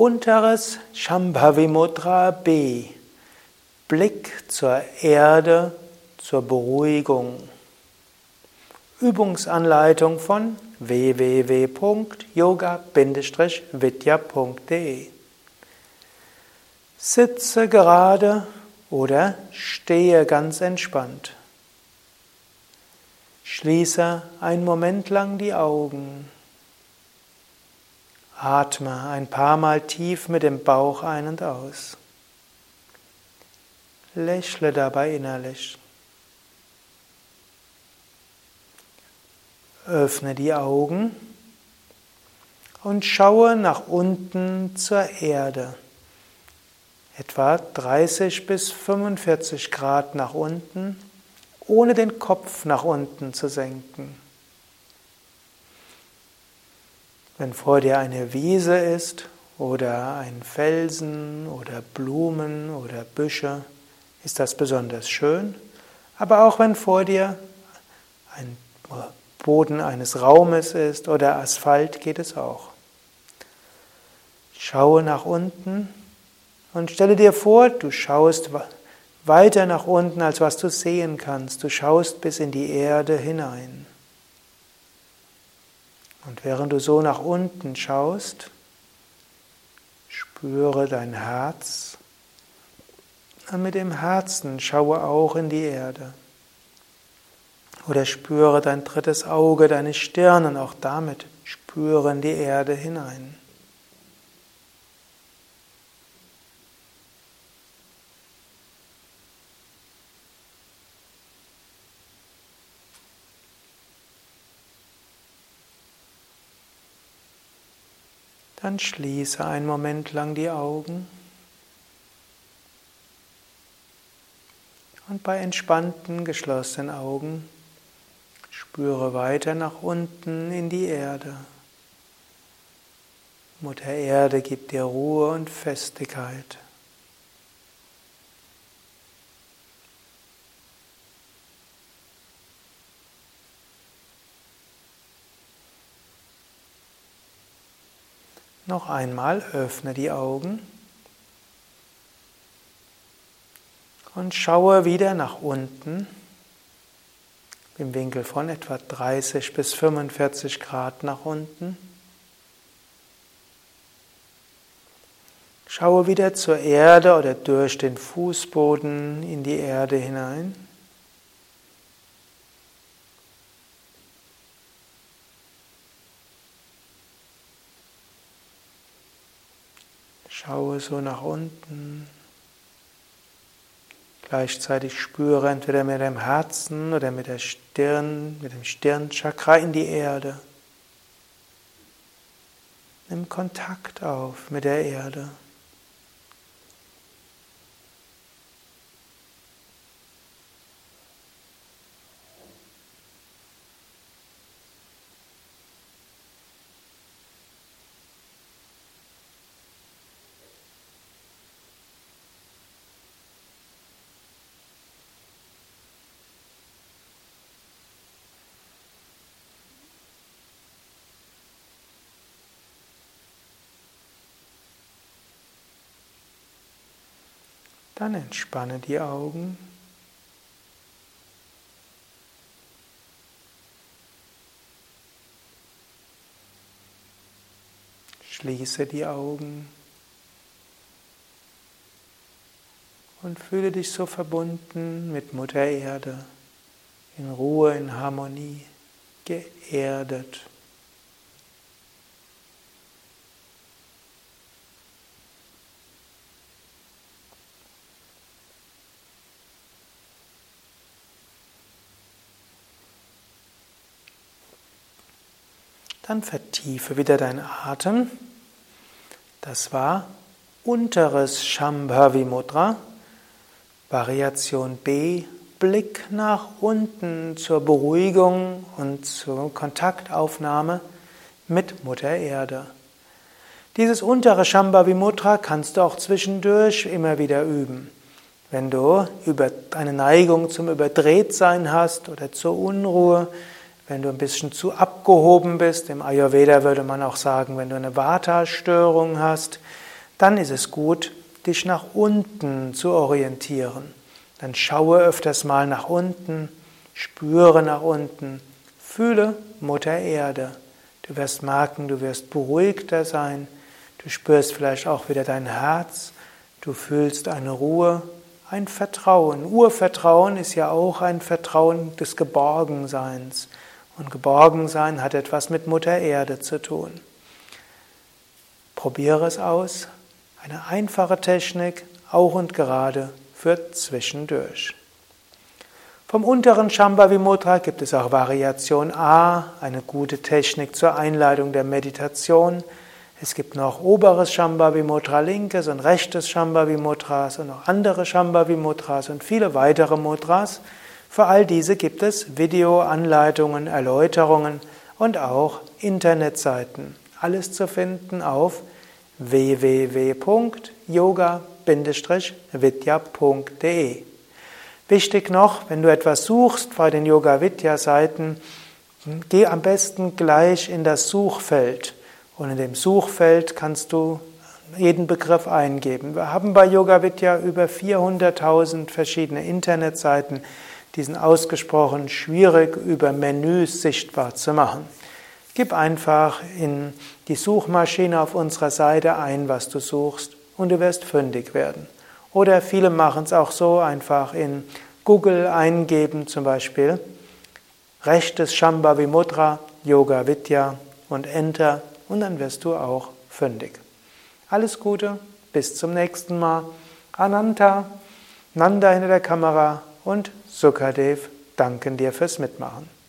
Unteres Shambhavi Mudra B. Blick zur Erde, zur Beruhigung. Übungsanleitung von www.yoga-vidya.de Sitze gerade oder stehe ganz entspannt. Schließe einen Moment lang die Augen. Atme ein paar Mal tief mit dem Bauch ein und aus. Lächle dabei innerlich. Öffne die Augen und schaue nach unten zur Erde. Etwa 30 bis 45 Grad nach unten, ohne den Kopf nach unten zu senken. Wenn vor dir eine Wiese ist oder ein Felsen oder Blumen oder Büsche, ist das besonders schön. Aber auch wenn vor dir ein Boden eines Raumes ist oder Asphalt, geht es auch. Schaue nach unten und stelle dir vor, du schaust weiter nach unten, als was du sehen kannst. Du schaust bis in die Erde hinein. Und während du so nach unten schaust, spüre dein Herz. Und mit dem Herzen schaue auch in die Erde. Oder spüre dein drittes Auge, deine Stirn und auch damit spüre in die Erde hinein. Dann schließe einen Moment lang die Augen. Und bei entspannten, geschlossenen Augen spüre weiter nach unten in die Erde. Mutter Erde gibt dir Ruhe und Festigkeit. Noch einmal öffne die Augen und schaue wieder nach unten im Winkel von etwa 30 bis 45 Grad nach unten. Schaue wieder zur Erde oder durch den Fußboden in die Erde hinein. Schaue so nach unten. Gleichzeitig spüre entweder mit dem Herzen oder mit der Stirn, mit dem Stirnchakra in die Erde. Nimm Kontakt auf mit der Erde. Dann entspanne die Augen. Schließe die Augen und fühle dich so verbunden mit Mutter Erde, in Ruhe, in Harmonie, geerdet. Dann vertiefe wieder deinen Atem. Das war unteres Shambhavi Mudra, Variation B, Blick nach unten zur Beruhigung und zur Kontaktaufnahme mit Mutter Erde. Dieses untere Shambhavi Mudra kannst du auch zwischendurch immer wieder üben. Wenn du eine Neigung zum Überdrehtsein hast oder zur Unruhe, wenn du ein bisschen zu abgehoben bist, im Ayurveda würde man auch sagen, wenn du eine Vata-Störung hast, dann ist es gut, dich nach unten zu orientieren. Dann schaue öfters mal nach unten, spüre nach unten, fühle Mutter Erde. Du wirst merken, du wirst beruhigter sein, du spürst vielleicht auch wieder dein Herz, du fühlst eine Ruhe, ein Vertrauen. Urvertrauen ist ja auch ein Vertrauen des Geborgenseins. Und Geborgensein hat etwas mit Mutter Erde zu tun. Probiere es aus. Eine einfache Technik, auch und gerade für zwischendurch. Vom unteren Shambhavi Mudra gibt es auch Variation A, eine gute Technik zur Einleitung der Meditation. Es gibt noch oberes Shambhavi Mudra, linkes und rechtes Shambhavi Mudras und noch andere Shambhavi Mudras und viele weitere Mudras. Für all diese gibt es Videoanleitungen, Erläuterungen und auch Internetseiten. Alles zu finden auf www.yoga-vidya.de. Wichtig noch, wenn du etwas suchst bei den Yoga Vidya Seiten, geh am besten gleich in das Suchfeld und in dem Suchfeld kannst du jeden Begriff eingeben. Wir haben bei Yoga Vidya über 400.000 verschiedene Internetseiten die sind ausgesprochen schwierig über Menüs sichtbar zu machen. Gib einfach in die Suchmaschine auf unserer Seite ein, was du suchst, und du wirst fündig werden. Oder viele machen es auch so, einfach in Google eingeben, zum Beispiel rechtes Shambhavi Mudra, Yoga Vidya und Enter, und dann wirst du auch fündig. Alles Gute, bis zum nächsten Mal. Ananta, Nanda hinter der Kamera und Sukadev danken dir fürs Mitmachen.